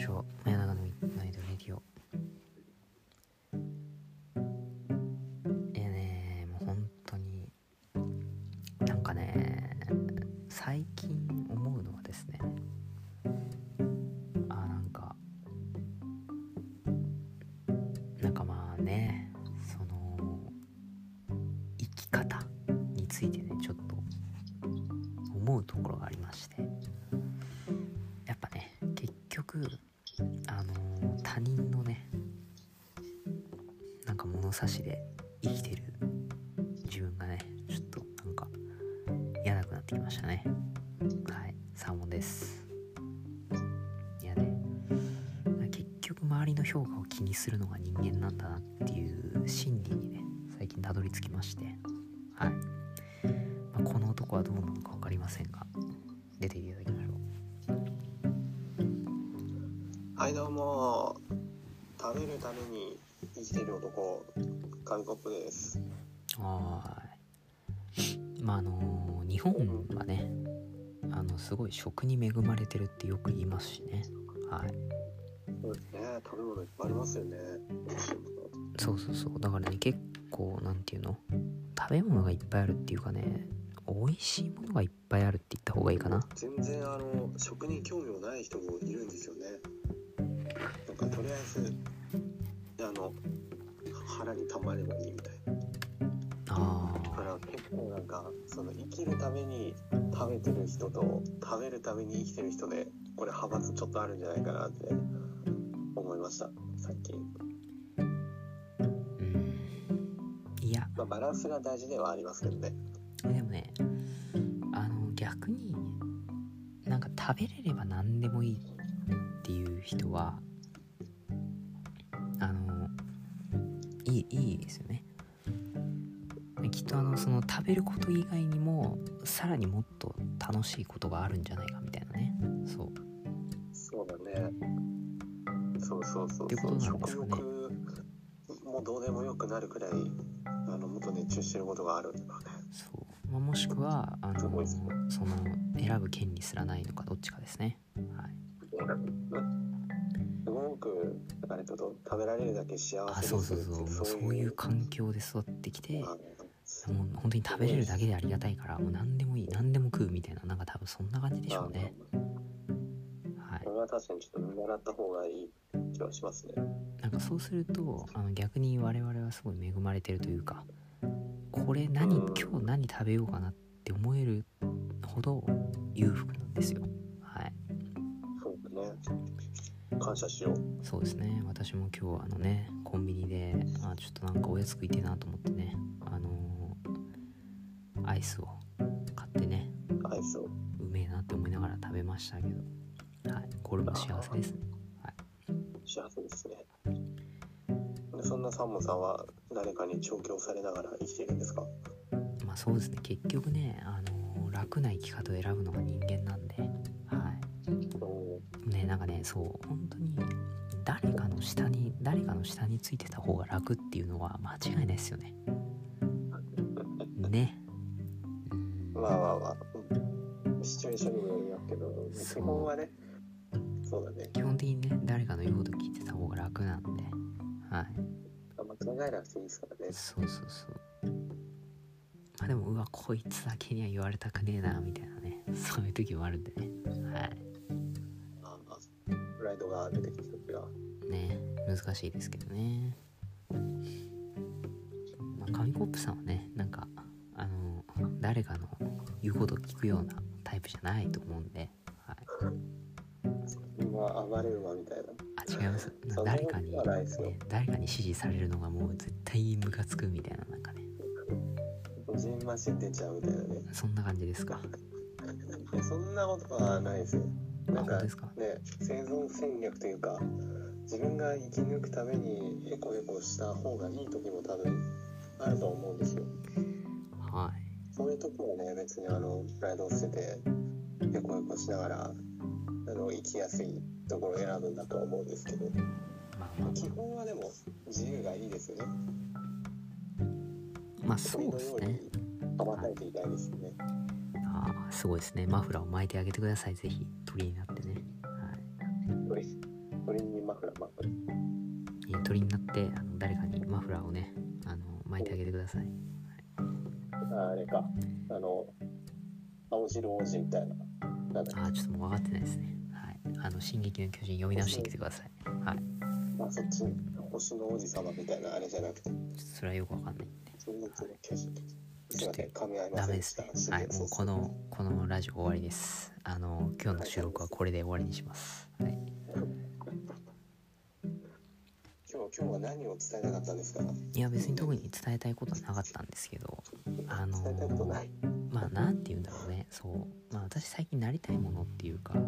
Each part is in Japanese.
しょう。さよなら。か物差しで生きてる自分がねちょっとなんか嫌なくなってきましたね。はいサーモンです。いやね結局周りの評価を気にするのが人間なんだなっていう心理にね最近たどり着きまして。はい、まあ、この男はどうなのか分かりませんが出ていただきましょう。はいどうも。食べるために生きてる男紙コップです。はーい。まああの日本はねあのすごい食に恵まれてるってよく言いますしね。はい。そうですね。食べ物いっぱいありますよね。そうそうそう。だからね結構なんていうの？食べ物がいっぱいあるっていうかね美味しいものがいっぱいあるって言った方がいいかな。全然あの食に興味もない人もいるんですよね。なんかとりあえずあの腹にたまればいいみたいあだから結構なんかその生きるために食べてる人と食べるために生きてる人でこれ派閥ちょっとあるんじゃないかなって思いました最近。ーうん。いや。まあバランスが大事ではありますけどね。でもねあの逆になんか食べれれば何でもいいっていう人はいいですよね。きっとあのその食べること以外にもさらにもっと楽しいことがあるんじゃないかみたいなね。そう。そうだね。そうそうそうそう。ね。食欲もどうでもよくなるくらい、あの、もっと熱中してることがあるんだね。そう、まあ、もしくはあのその選ぶ権利すらないのかどっちかですね。はいべられるだけ幸あせそうそう。そうそういう環境で育ってきてもう本当に食べれるだけでありがたいからもう何でもいい何でも食うみたいななんか多分そんな感じでしょうね。はい。これは確かにちょっと見習った方がいい気はしますね。なんかそうするとあの逆に我々はすごい恵まれてるというかこれ何今日何食べようかなって思えるほど裕福なんですよ感謝しよう。そうですね。私も今日あのねコンビニであちょっとなんかおやつ食いてえなと思ってねあのーアイスを買ってねアイスを。うめえなって思いながら食べましたけど。はい。これも幸せです。ね幸せですね。でそんなサンモさんは誰かに調教されながら生きているんですか？まあそうですね。結局ねあのー楽な生き方を選ぶのが人間なんそう。本当に誰かの下に誰かの下についてた方が楽っていうのは間違いないですよね。ね。うんまあまあまあ、うんシチュエーションにもよりますけど、基本はね、そうだね。基本的にね誰かの言うこと聞いてた方が楽なんで。はい。あんま考えなくていいですからね。そうそうそう。まあでもうわこいつだけには言われたくねえなみたいなね。そういう時もあるんでね。はいドが出てきた時は。ね難しいですけどねまあ紙コップさんはねなんかあの誰かの言うことを聞くようなタイプじゃないと思うんで、はい、今暴れるわみたいな。あ違いますそんな誰かに、ね、誰かに指示されるのがもう絶対ムカつくみたいななんかねジンマシン出ちゃうみたいなね。そんな感じですか？そんなことはないですよ。あなんかね本当ですか、生存戦略というか、自分が生き抜くためにエコエコした方がいい時も多分あると思うんですよ。はいそういう時はね、別にあの、プライドを捨てて、エコエコしながら、あの、生きやすいところを選ぶんだとは思うんですけど、まあま基本はでも自由がいいですよね。あまあそうですね羽ばたいていたいですよね。ああすごいですね。マフラーを巻いてあげてください。ぜひ。鳥になってね。はい。鳥からマフラーえ鳥になってあの誰かにマフラーをねあの巻いてあげてください。ああれか。あの青白王子みたいな。なあーちょっともう分かってないですね。はい。あの「進撃の巨人」読み直してきてください。はい。あそっち星の王子様みたいなあれじゃなくて。ちょっとそれはよく分かんないんで。進撃の巨人すいません噛み合いまダメでですね。はい、もうこの、このラジオ終わりです。あの、今日の収録はこれで終わりにします。はい。今日今日は何を伝えたかったんですか？いや、別に特に伝えたいことはなかったんですけど、あのまあ、なんて言うんだろうね。そう。まあ、私最近なりたいものっていうか、あ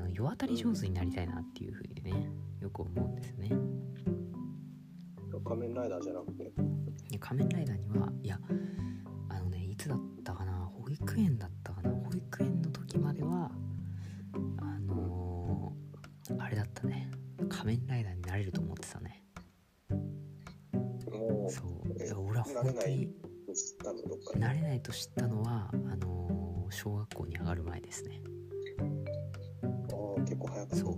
の、世渡り上手になりたいなっていうふうにね、よく思うんですよね。仮面ライダーじゃなくてで仮面ライダーにはいやあのねいつだったかな保育園だったかな保育園の時まではあのーあれだったね。仮面ライダーになれると思ってたね。もそう。いや俺は本当になれないと知ったのはあのー小学校に上がる前ですね。ああ結構早かったそう。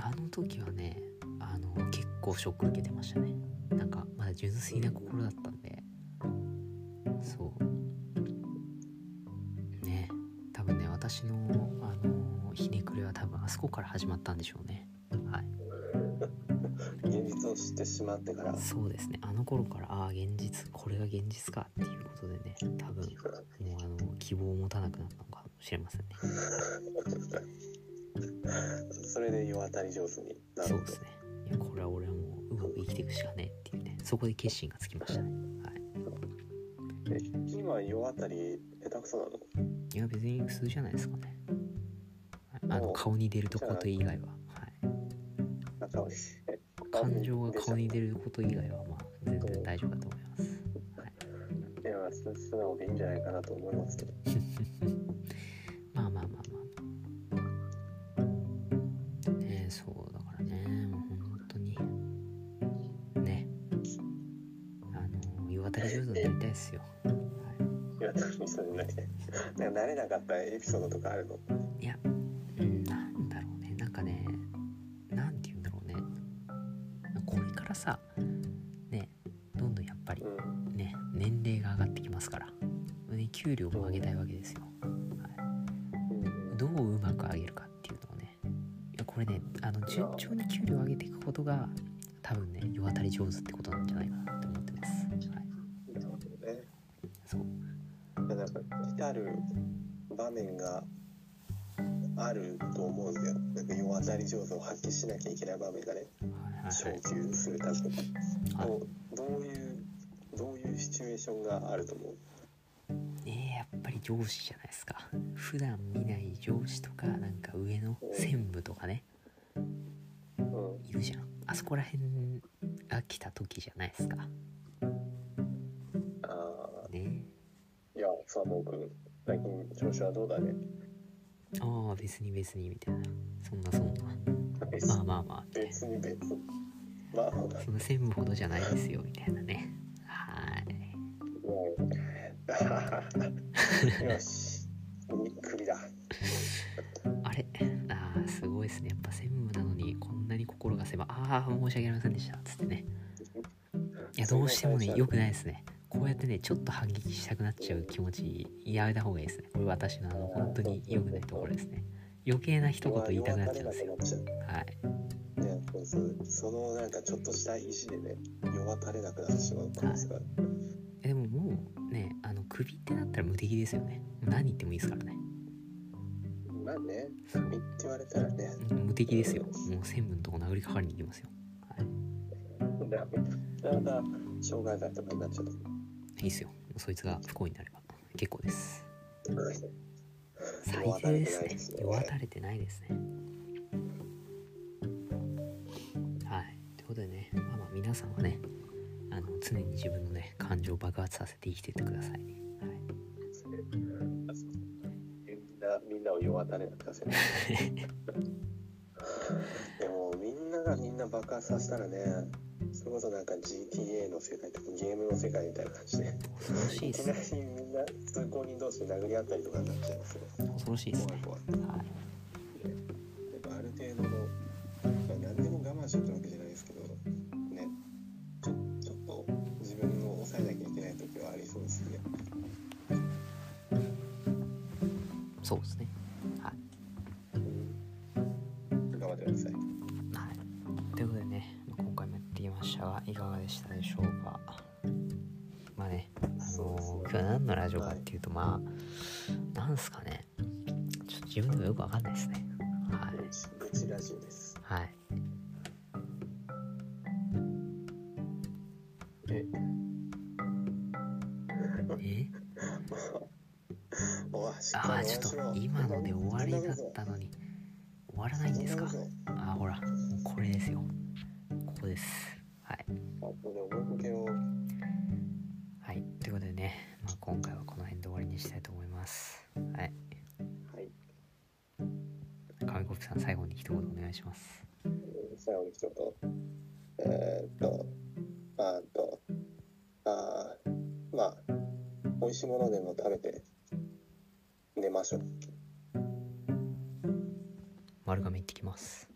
あの時はねあの結構ショック受けてましたね純粋な心だったんで。そう。ね。多分ね私のあのひねくれは多分あそこから始まったんでしょうね。はい。現実を知ってしまってから。そうですね。あの頃からああ現実これが現実かっていうことでね多分もうあの希望を持たなくなったのかもしれませんね。それで世渡り上手になるそうですね。いやこれは俺はもううまく生きていくしかねえそこで決心がつきました。ねはい。え今世渡り下手くそなの？いや別に普通じゃないですかね。はい。あのお顔に出るとこと以外は、はい、感情が顔に出出ること以外はまあ全然大丈夫だと思います。はい、いや素素直でいいんじゃないかなと思いますけど世渡り上手になんか慣れなかったエピソードとかあるの？いや、うん、なんだろうね、なんかね、なんて言うんだろうね。これからさ、ね、どんどんやっぱりうん。ね、年齢が上がってきますから、ね、給料も上げたいわけですよ。はい、どううまく上げるかっていうのをね、いやこれね、あの順調に給料を上げていくことが、多分ね、世渡り上手ってことなんじゃないかなってなんか来る場面があると思うんだよなんか世渡り上手を発揮しなきゃいけない場面がね昇。級するためにはいどうどういうどういうシチュエーションがあると思うえー、やっぱり上司じゃないですか普段見ない上司とかなんか上の専務とかねうんいるじゃんあそこら辺が来た時じゃないですかーいや佐藤君最近調子はどうだね？ああ別に別にみたいな。そんなそんな。別まあまあまあ。別に別まあその専務ほどじゃないですよみたいなね。はい。もうよし。首だ。あれ？ああすごいですね。やっぱ専務なのにこんなに心が狭い。ああ申し訳ありませんでした。つってね。いやどうしてもね良くないですねこうやってねちょっと反撃したくなっちゃう気持ちやめた方がいいですね。これ私のあの本当に良くないところですね。余計な一言言いたくなっちゃうんですよ。はい。ねそうそうそのなんかちょっとした意地でね世渡れなくなってしまう可能性がある。えでももうねあの首ってなったら無敵ですよね。何言ってもいいですからね。まあね首って言われたらね。うん無敵ですよ。もう専務のとこ殴りかかりに行きますよ。はい。また障害罪とかになっちゃうといいっすよ。そいつが不幸になれば。結構です。最低ですね。れてないですね。世渡れてないですね。はい。ということでねまあまあ皆さんはねあの常に自分のね感情を爆発させて生きててください、はい、みんなみんなを世渡れなくさせる でもみんながみんな爆発させたらねこそなんか GTA の世界とかゲームの世界みたいな感じで。恐ろしいですね。みんな通行人同士で殴り合ったりとかになっちゃいます恐ろしいですね。怖い怖い、はい、やっぱある程度の、まあ、何でも我慢しとくわけじゃないですけどね。ちょちょっと自分を抑えなきゃいけない時はありそうですね。そうですね。したがいかがでしたでしょうか？まあねあのそうですね今日は何のラジオかっていうと、まあなんすかね。ちょっと自分でもよくわかんないですね。はい。ラジオです。はい。え、え？あかりーちょっと今ので終わりだったのに終わらないんですか？あーほらこれですよ。ここですはいといかけをはいということでね、まあ、今回はこの辺で終わりにしたいと思いますはいはい。紙コップさん最後に一言お願いします最後に一言。えー、っと、あーっと、あーまあ、美味しいものでも食べて寝ましょう。丸亀行ってきます